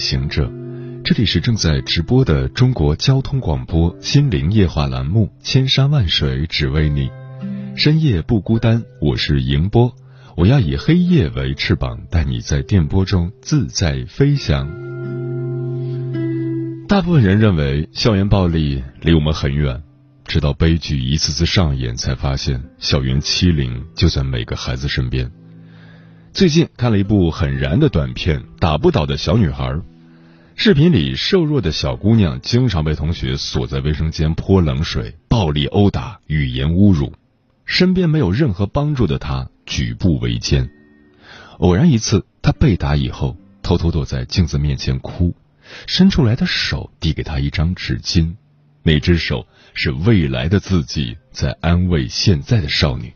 行者，这里是正在直播的中国交通广播心灵夜话栏目《千山万水只为你》，深夜不孤单。我是迎波，我要以黑夜为翅膀，带你在电波中自在飞翔。大部分人认为校园暴力离我们很远，直到悲剧一次次上演，才发现校园欺凌就在每个孩子身边。最近看了一部很燃的短片《打不倒的小女孩》，视频里瘦弱的小姑娘经常被同学锁在卫生间泼冷水、暴力殴打、语言侮辱，身边没有任何帮助的她举步维艰。偶然一次，她被打以后，偷偷躲在镜子面前哭，伸出来的手递给她一张纸巾，那只手是未来的自己在安慰现在的少女。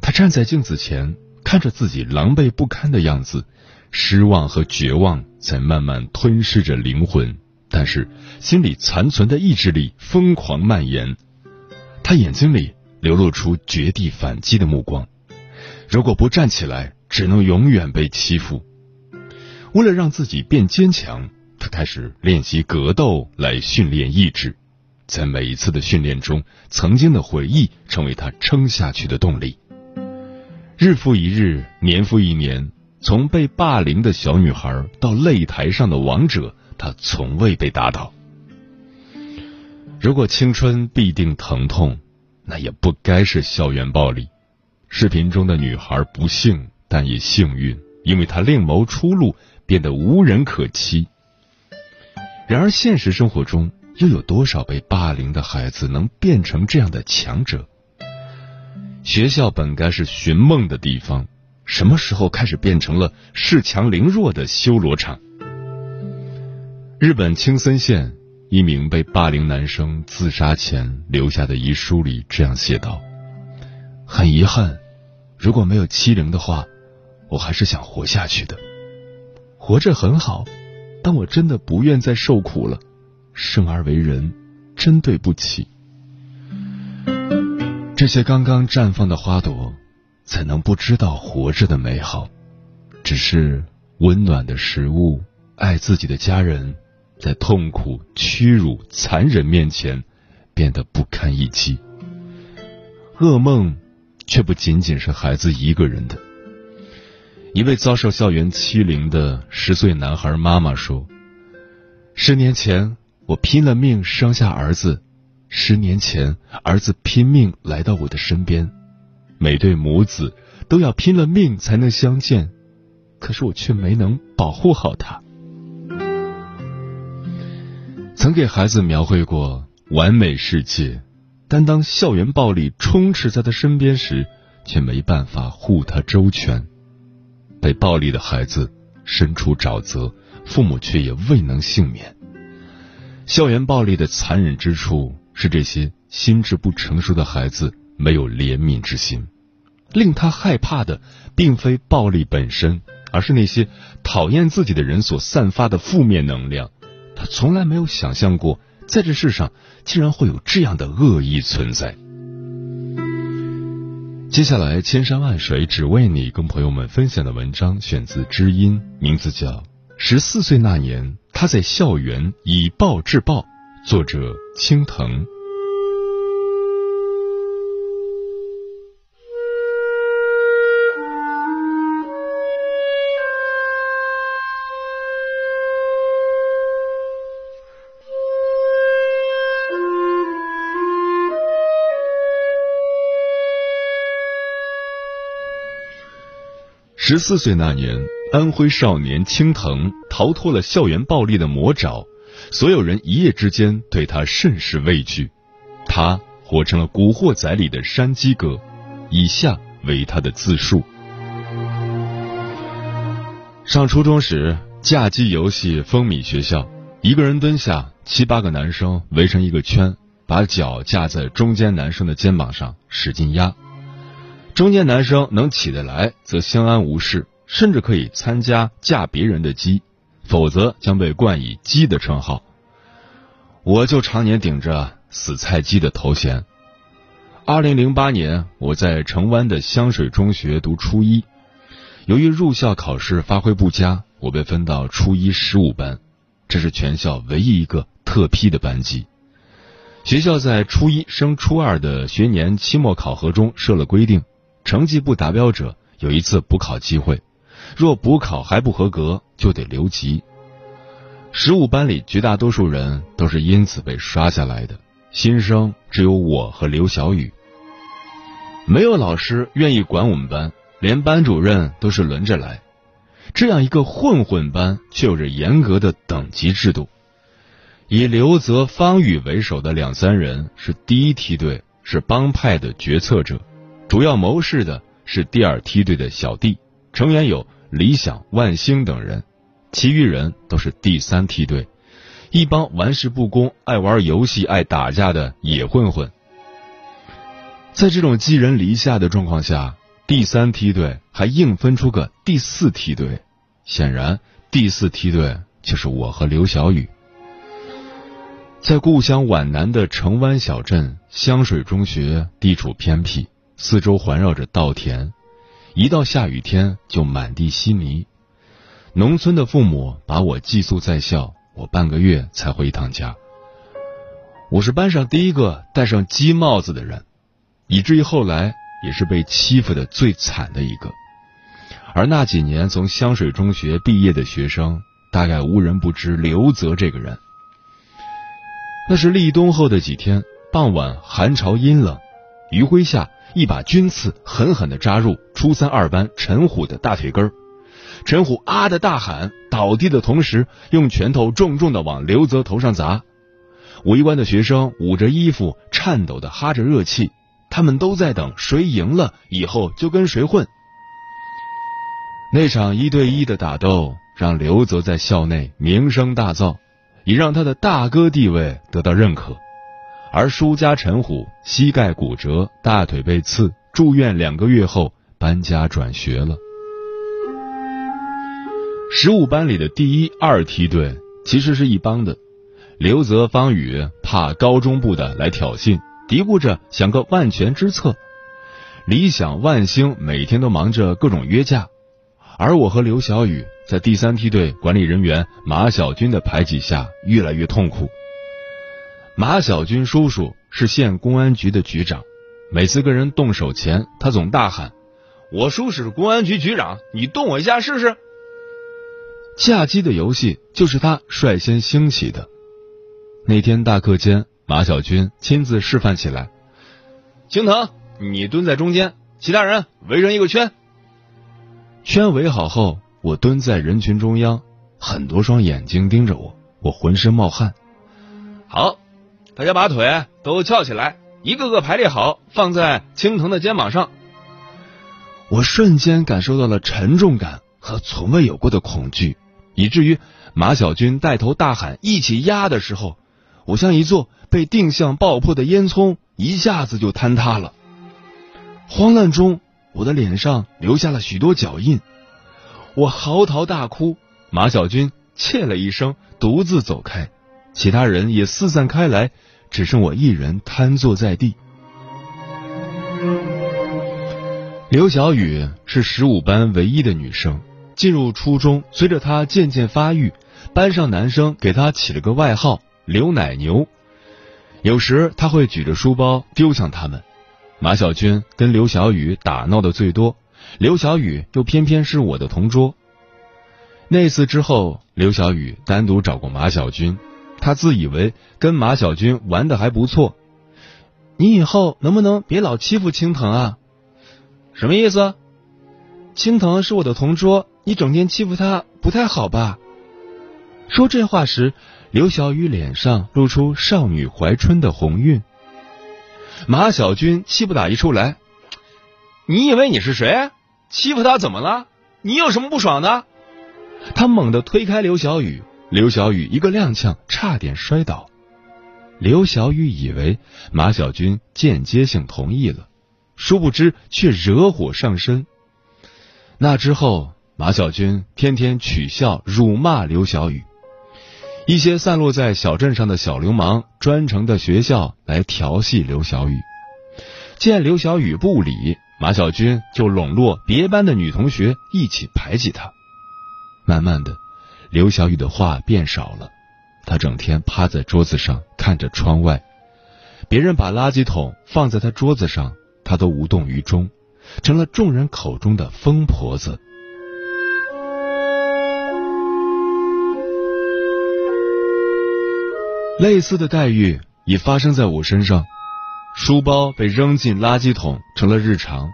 她站在镜子前。看着自己狼狈不堪的样子，失望和绝望在慢慢吞噬着灵魂，但是心里残存的意志力疯狂蔓延。他眼睛里流露出绝地反击的目光。如果不站起来，只能永远被欺负。为了让自己变坚强，他开始练习格斗来训练意志。在每一次的训练中，曾经的回忆成为他撑下去的动力。日复一日，年复一年，从被霸凌的小女孩到擂台上的王者，她从未被打倒。如果青春必定疼痛，那也不该是校园暴力。视频中的女孩不幸，但也幸运，因为她另谋出路，变得无人可欺。然而，现实生活中又有多少被霸凌的孩子能变成这样的强者？学校本该是寻梦的地方，什么时候开始变成了恃强凌弱的修罗场？日本青森县一名被霸凌男生自杀前留下的遗书里这样写道：“很遗憾，如果没有欺凌的话，我还是想活下去的。活着很好，但我真的不愿再受苦了。生而为人，真对不起。”这些刚刚绽放的花朵，怎能不知道活着的美好？只是温暖的食物、爱自己的家人，在痛苦、屈辱、残忍面前，变得不堪一击。噩梦，却不仅仅是孩子一个人的。一位遭受校园欺凌的十岁男孩妈妈说：“十年前，我拼了命生下儿子。”十年前，儿子拼命来到我的身边，每对母子都要拼了命才能相见，可是我却没能保护好他。曾给孩子描绘过完美世界，但当校园暴力充斥在他身边时，却没办法护他周全。被暴力的孩子身处沼泽，父母却也未能幸免。校园暴力的残忍之处。是这些心智不成熟的孩子没有怜悯之心，令他害怕的并非暴力本身，而是那些讨厌自己的人所散发的负面能量。他从来没有想象过，在这世上竟然会有这样的恶意存在。接下来，千山万水只为你，跟朋友们分享的文章选自知音，名字叫《十四岁那年他在校园以暴制暴》。作者：青藤。十四岁那年，安徽少年青藤逃脱了校园暴力的魔爪。所有人一夜之间对他甚是畏惧，他活成了《古惑仔》里的山鸡哥。以下为他的自述：上初中时，架机游戏风靡学校，一个人蹲下，七八个男生围成一个圈，把脚架在中间男生的肩膀上，使劲压。中间男生能起得来，则相安无事，甚至可以参加嫁别人的鸡；否则将被冠以“鸡”的称号。我就常年顶着“死菜鸡”的头衔。二零零八年，我在城湾的香水中学读初一，由于入校考试发挥不佳，我被分到初一十五班，这是全校唯一一个特批的班级。学校在初一升初二的学年期末考核中设了规定，成绩不达标者有一次补考机会，若补考还不合格，就得留级。十五班里绝大多数人都是因此被刷下来的，新生只有我和刘小雨。没有老师愿意管我们班，连班主任都是轮着来。这样一个混混班，却有着严格的等级制度。以刘泽、方宇为首的两三人是第一梯队，是帮派的决策者；主要谋事的是第二梯队的小弟，成员有李想、万星等人。其余人都是第三梯队，一帮玩世不恭、爱玩游戏、爱打架的野混混。在这种寄人篱下的状况下，第三梯队还硬分出个第四梯队，显然第四梯队就是我和刘小雨。在故乡皖南的城湾小镇，香水中学地处偏僻，四周环绕着稻田，一到下雨天就满地稀泥。农村的父母把我寄宿在校，我半个月才回一趟家。我是班上第一个戴上鸡帽子的人，以至于后来也是被欺负的最惨的一个。而那几年从香水中学毕业的学生，大概无人不知刘泽这个人。那是立冬后的几天，傍晚寒潮阴冷，余晖下一把军刺狠狠地扎入初三二班陈虎的大腿根儿。陈虎啊的大喊，倒地的同时，用拳头重重的往刘泽头上砸。围观的学生捂着衣服，颤抖的哈着热气，他们都在等谁赢了以后就跟谁混。那场一对一的打斗让刘泽在校内名声大噪，也让他的大哥地位得到认可。而输家陈虎膝盖骨折，大腿被刺，住院两个月后搬家转学了。十五班里的第一、二梯队其实是一帮的，刘泽、方宇怕高中部的来挑衅，嘀咕着想个万全之策。李想、万星每天都忙着各种约架，而我和刘小雨在第三梯队管理人员马小军的排挤下越来越痛苦。马小军叔叔是县公安局的局长，每次跟人动手前，他总大喊：“我叔是公安局局长，你动我一下试试。”架机的游戏就是他率先兴起的。那天大课间，马小军亲自示范起来。青藤，你蹲在中间，其他人围成一个圈。圈围好后，我蹲在人群中央，很多双眼睛盯着我，我浑身冒汗。好，大家把腿都翘起来，一个个排列好，放在青藤的肩膀上。我瞬间感受到了沉重感和从未有过的恐惧。以至于马小军带头大喊“一起压”的时候，我像一座被定向爆破的烟囱，一下子就坍塌了。慌乱中，我的脸上留下了许多脚印，我嚎啕大哭。马小军切了一声，独自走开，其他人也四散开来，只剩我一人瘫坐在地。刘小雨是十五班唯一的女生。进入初中，随着她渐渐发育，班上男生给她起了个外号“刘奶牛”。有时他会举着书包丢向他们。马小军跟刘小雨打闹的最多，刘小雨又偏偏是我的同桌。那次之后，刘小雨单独找过马小军，他自以为跟马小军玩的还不错。你以后能不能别老欺负青藤啊？什么意思？青藤是我的同桌。你整天欺负他不太好吧？说这话时，刘小雨脸上露出少女怀春的红晕。马小军气不打一处来：“你以为你是谁？欺负他怎么了？你有什么不爽的？”他猛地推开刘小雨，刘小雨一个踉跄，差点摔倒。刘小雨以为马小军间接性同意了，殊不知却惹火上身。那之后，马小军天天取笑、辱骂刘小雨。一些散落在小镇上的小流氓，专程的学校来调戏刘小雨。见刘小雨不理，马小军就笼络别班的女同学一起排挤他。慢慢的，刘小雨的话变少了。他整天趴在桌子上看着窗外，别人把垃圾桶放在他桌子上，他都无动于衷，成了众人口中的疯婆子。类似的待遇也发生在我身上，书包被扔进垃圾桶成了日常。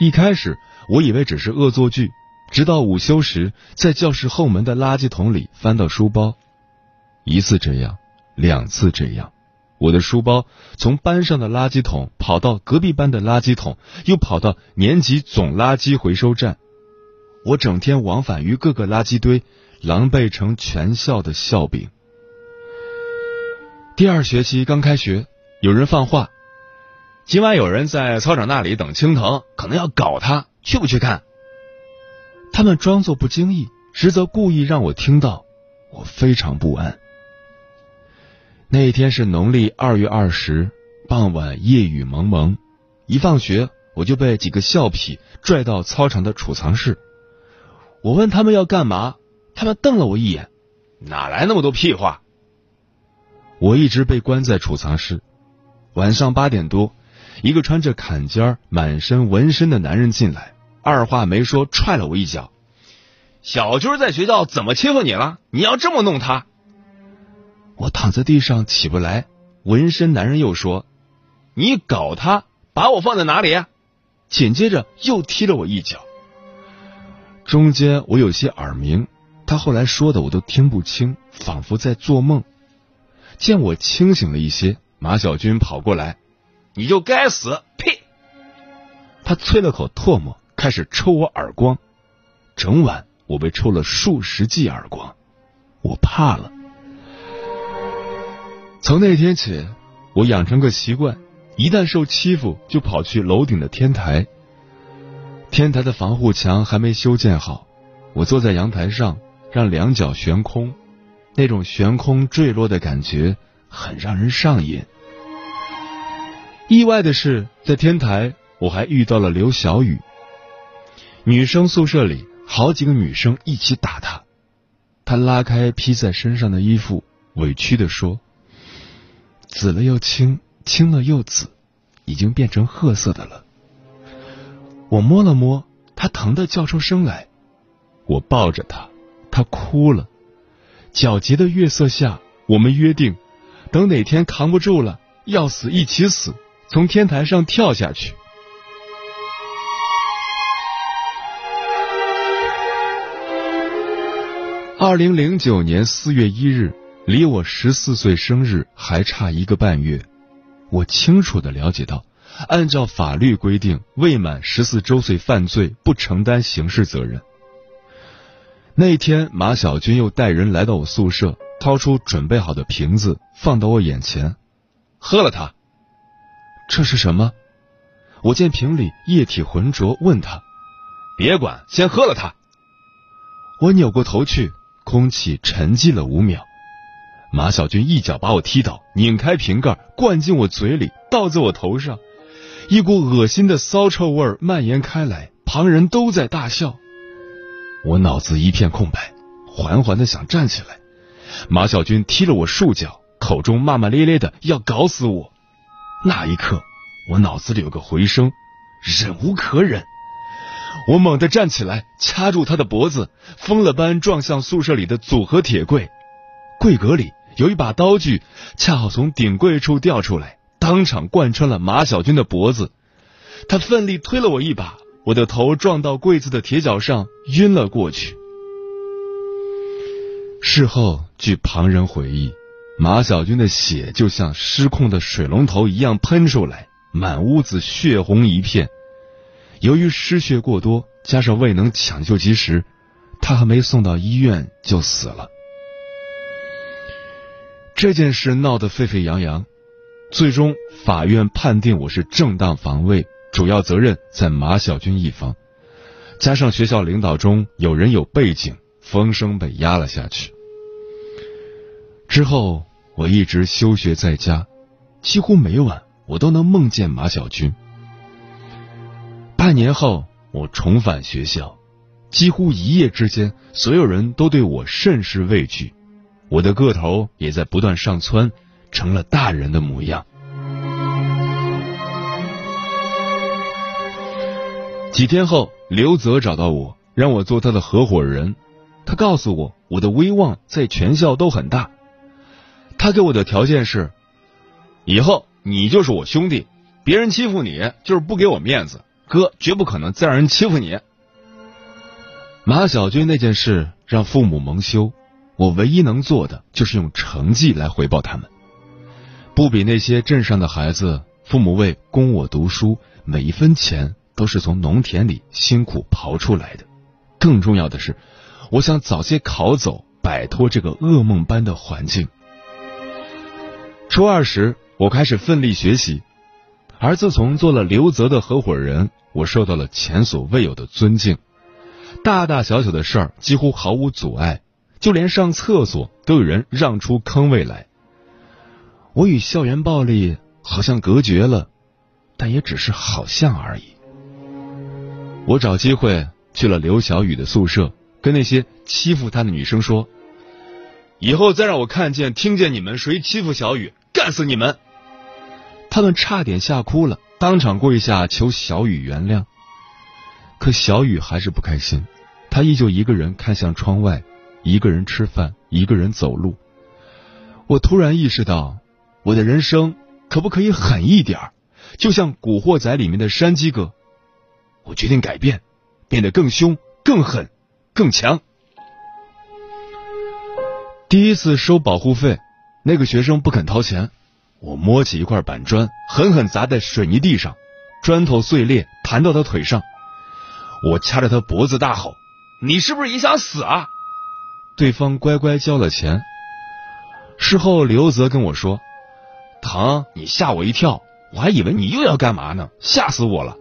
一开始我以为只是恶作剧，直到午休时在教室后门的垃圾桶里翻到书包。一次这样，两次这样，我的书包从班上的垃圾桶跑到隔壁班的垃圾桶，又跑到年级总垃圾回收站。我整天往返于各个垃圾堆，狼狈成全校的笑柄。第二学期刚开学，有人放话，今晚有人在操场那里等青藤，可能要搞他，去不去看？他们装作不经意，实则故意让我听到，我非常不安。那一天是农历二月二十，傍晚夜雨蒙蒙。一放学，我就被几个校痞拽到操场的储藏室。我问他们要干嘛，他们瞪了我一眼：“哪来那么多屁话？”我一直被关在储藏室。晚上八点多，一个穿着坎肩、满身纹身的男人进来，二话没说踹了我一脚：“小军在学校怎么欺负你了？你要这么弄他？”我躺在地上起不来，纹身男人又说：“你搞他，把我放在哪里？”紧接着又踢了我一脚。中间我有些耳鸣，他后来说的我都听不清，仿佛在做梦。见我清醒了一些，马小军跑过来：“你就该死！”呸！他啐了口唾沫，开始抽我耳光。整晚我被抽了数十记耳光，我怕了。从那天起，我养成个习惯，一旦受欺负，就跑去楼顶的天台。天台的防护墙还没修建好，我坐在阳台上，让两脚悬空，那种悬空坠落的感觉很让人上瘾。意外的是，在天台我还遇到了刘小雨。女生宿舍里好几个女生一起打他，他拉开披在身上的衣服，委屈的说。紫了又青，青了又紫，已经变成褐色的了。我摸了摸，他疼得叫出声来。我抱着他，他哭了。皎洁的月色下，我们约定，等哪天扛不住了，要死一起死，从天台上跳下去。二零零九年四月一日。离我十四岁生日还差一个半月，我清楚的了解到，按照法律规定，未满十四周岁犯罪不承担刑事责任。那天，马小军又带人来到我宿舍，掏出准备好的瓶子放到我眼前，喝了它。这是什么？我见瓶里液体浑浊，问他：“别管，先喝了它。”我扭过头去，空气沉寂了五秒。马小军一脚把我踢倒，拧开瓶盖，灌进我嘴里，倒在我头上，一股恶心的骚臭味蔓延开来，旁人都在大笑。我脑子一片空白，缓缓的想站起来，马小军踢了我数脚，口中骂骂咧咧的要搞死我。那一刻，我脑子里有个回声，忍无可忍，我猛地站起来，掐住他的脖子，疯了般撞向宿舍里的组合铁柜，柜格里。有一把刀具，恰好从顶柜处掉出来，当场贯穿了马小军的脖子。他奋力推了我一把，我的头撞到柜子的铁脚上，晕了过去。事后，据旁人回忆，马小军的血就像失控的水龙头一样喷出来，满屋子血红一片。由于失血过多，加上未能抢救及时，他还没送到医院就死了。这件事闹得沸沸扬扬，最终法院判定我是正当防卫，主要责任在马小军一方。加上学校领导中有人有背景，风声被压了下去。之后我一直休学在家，几乎每晚我都能梦见马小军。半年后，我重返学校，几乎一夜之间，所有人都对我甚是畏惧。我的个头也在不断上蹿，成了大人的模样。几天后，刘泽找到我，让我做他的合伙人。他告诉我，我的威望在全校都很大。他给我的条件是，以后你就是我兄弟，别人欺负你就是不给我面子，哥绝不可能再让人欺负你。马小军那件事让父母蒙羞。我唯一能做的就是用成绩来回报他们，不比那些镇上的孩子，父母为供我读书，每一分钱都是从农田里辛苦刨出来的。更重要的是，我想早些考走，摆脱这个噩梦般的环境。初二时，我开始奋力学习，而自从做了刘泽的合伙人，我受到了前所未有的尊敬，大大小小的事儿几乎毫无阻碍。就连上厕所都有人让出坑位来。我与校园暴力好像隔绝了，但也只是好像而已。我找机会去了刘小雨的宿舍，跟那些欺负她的女生说：“以后再让我看见、听见你们谁欺负小雨，干死你们！”他们差点吓哭了，当场跪下求小雨原谅。可小雨还是不开心，他依旧一个人看向窗外。一个人吃饭，一个人走路。我突然意识到，我的人生可不可以狠一点儿就像《古惑仔》里面的山鸡哥。我决定改变，变得更凶、更狠、更强。第一次收保护费，那个学生不肯掏钱，我摸起一块板砖，狠狠砸在水泥地上，砖头碎裂，弹到他腿上。我掐着他脖子大吼：“你是不是也想死啊？”对方乖乖交了钱。事后，刘泽跟我说：“疼，你吓我一跳，我还以为你又要干嘛呢，吓死我了。”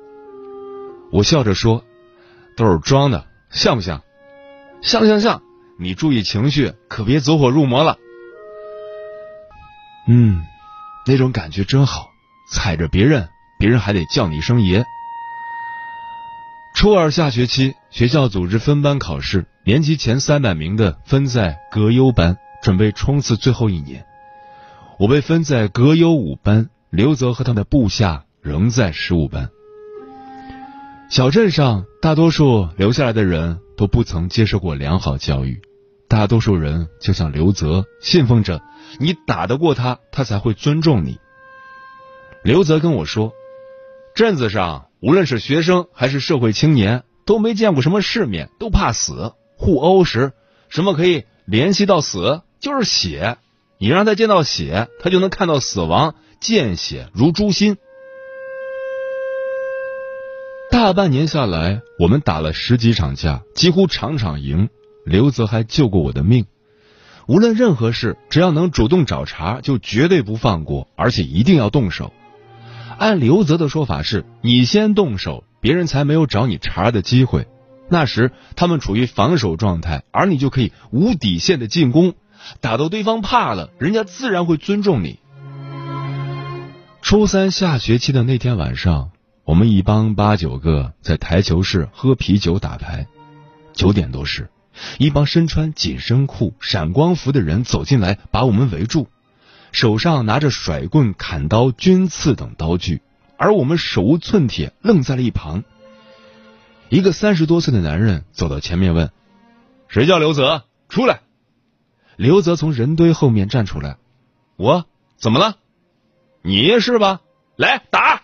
我笑着说：“都是装的，像不像？像像像！你注意情绪，可别走火入魔了。”嗯，那种感觉真好，踩着别人，别人还得叫你一声爷。初二下学期，学校组织分班考试，年级前三百名的分在格优班，准备冲刺最后一年。我被分在格优五班，刘泽和他的部下仍在十五班。小镇上大多数留下来的人都不曾接受过良好教育，大多数人就像刘泽，信奉着你打得过他，他才会尊重你。刘泽跟我说，镇子上。无论是学生还是社会青年，都没见过什么世面，都怕死。互殴时，什么可以联系到死？就是血。你让他见到血，他就能看到死亡，见血如诛心。大半年下来，我们打了十几场架，几乎场场赢。刘泽还救过我的命。无论任何事，只要能主动找茬，就绝对不放过，而且一定要动手。按刘泽的说法是，你先动手，别人才没有找你茬的机会。那时他们处于防守状态，而你就可以无底线的进攻，打到对方怕了，人家自然会尊重你。初三下学期的那天晚上，我们一帮八九个在台球室喝啤酒打牌。九点多时，一帮身穿紧身裤、闪光服的人走进来，把我们围住。手上拿着甩棍、砍刀、军刺等刀具，而我们手无寸铁，愣在了一旁。一个三十多岁的男人走到前面问：“谁叫刘泽？出来！”刘泽从人堆后面站出来：“我怎么了？你是吧？来打！”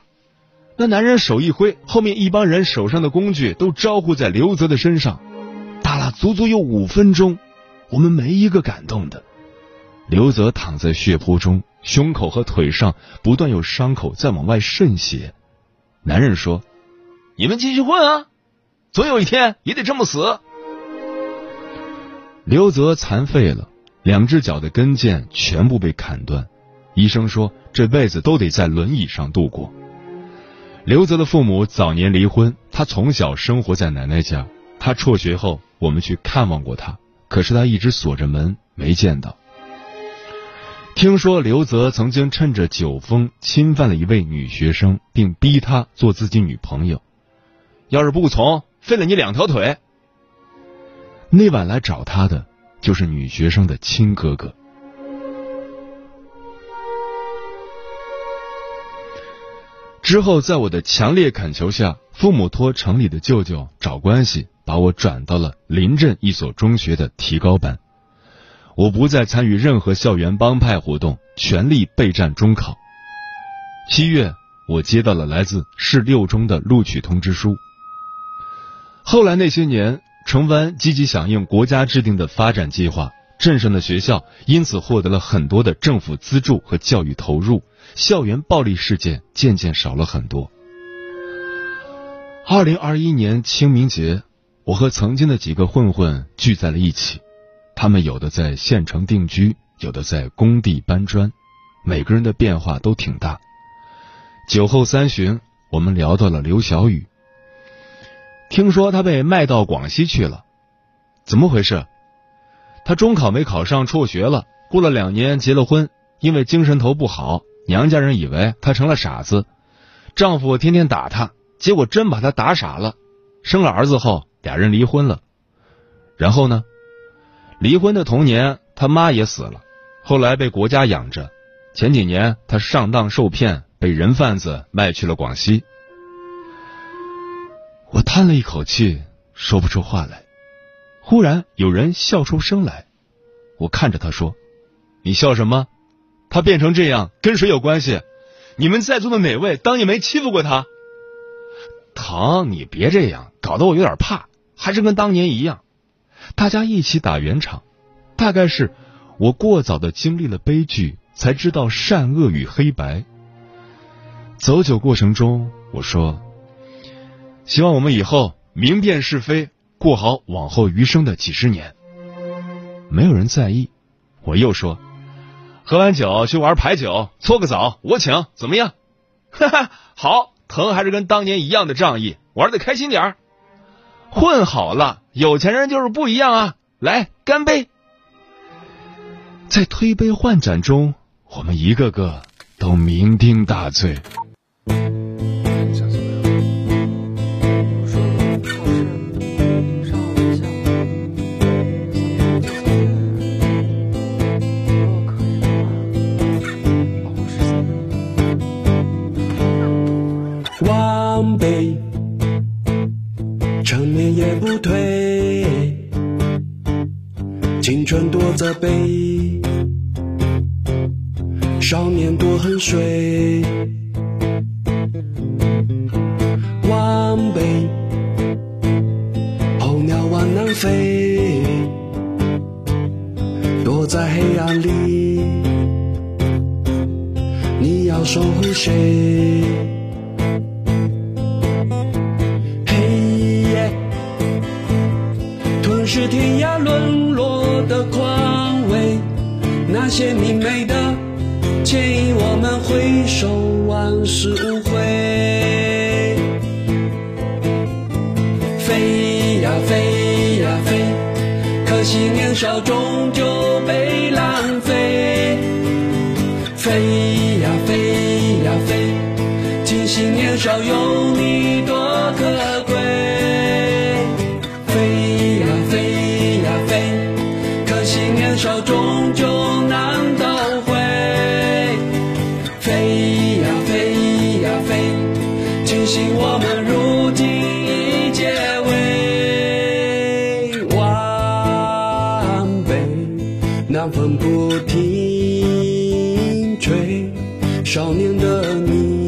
那男人手一挥，后面一帮人手上的工具都招呼在刘泽的身上，打了足足有五分钟，我们没一个感动的。刘泽躺在血泊中，胸口和腿上不断有伤口在往外渗血。男人说：“你们继续混啊，总有一天也得这么死。”刘泽残废了，两只脚的跟腱全部被砍断，医生说这辈子都得在轮椅上度过。刘泽的父母早年离婚，他从小生活在奶奶家。他辍学后，我们去看望过他，可是他一直锁着门，没见到。听说刘泽曾经趁着酒疯侵犯了一位女学生，并逼她做自己女朋友，要是不从，废了你两条腿。那晚来找他的就是女学生的亲哥哥。之后，在我的强烈恳求下，父母托城里的舅舅找关系，把我转到了临镇一所中学的提高班。我不再参与任何校园帮派活动，全力备战中考。七月，我接到了来自市六中的录取通知书。后来那些年，城湾积极响应国家制定的发展计划，镇上的学校因此获得了很多的政府资助和教育投入。校园暴力事件渐渐少了很多。二零二一年清明节，我和曾经的几个混混聚在了一起，他们有的在县城定居，有的在工地搬砖，每个人的变化都挺大。酒后三巡，我们聊到了刘小雨，听说他被卖到广西去了，怎么回事？他中考没考上，辍学了，过了两年结了婚，因为精神头不好。娘家人以为她成了傻子，丈夫天天打她，结果真把她打傻了。生了儿子后，俩人离婚了。然后呢？离婚的同年，他妈也死了，后来被国家养着。前几年，他上当受骗，被人贩子卖去了广西。我叹了一口气，说不出话来。忽然有人笑出声来，我看着他说：“你笑什么？”他变成这样跟谁有关系？你们在座的哪位当年没欺负过他？疼，你别这样，搞得我有点怕。还是跟当年一样，大家一起打圆场。大概是我过早的经历了悲剧，才知道善恶与黑白。走酒过程中，我说：希望我们以后明辨是非，过好往后余生的几十年。没有人在意。我又说。喝完酒去玩牌九，搓个澡我请，怎么样？哈哈，好，疼还是跟当年一样的仗义，玩的开心点儿。混好了，有钱人就是不一样啊！来，干杯！在推杯换盏中，我们一个个都酩酊大醉。天涯沦落的狂。那些明媚的，牵引我们回首，往事无悔。飞呀飞呀飞，可惜年少终究被浪费。飞呀飞呀飞，庆幸年少有凉风不停吹，少年的你。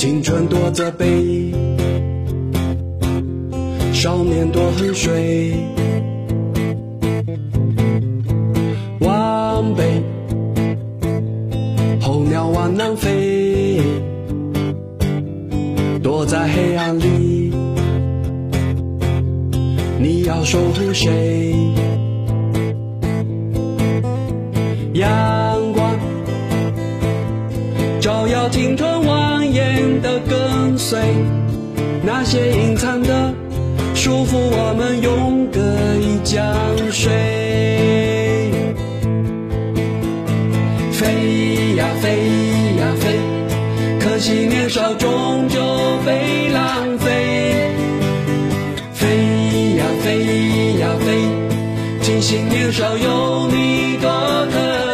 青春多责备，少年多恨水。往北，候鸟往南飞。躲在黑暗里，你要守护谁？跟随，那些隐藏的。束缚我们永隔一江水，飞呀飞呀飞，可惜年少终究被浪费。飞呀飞呀飞，庆幸年少有你多可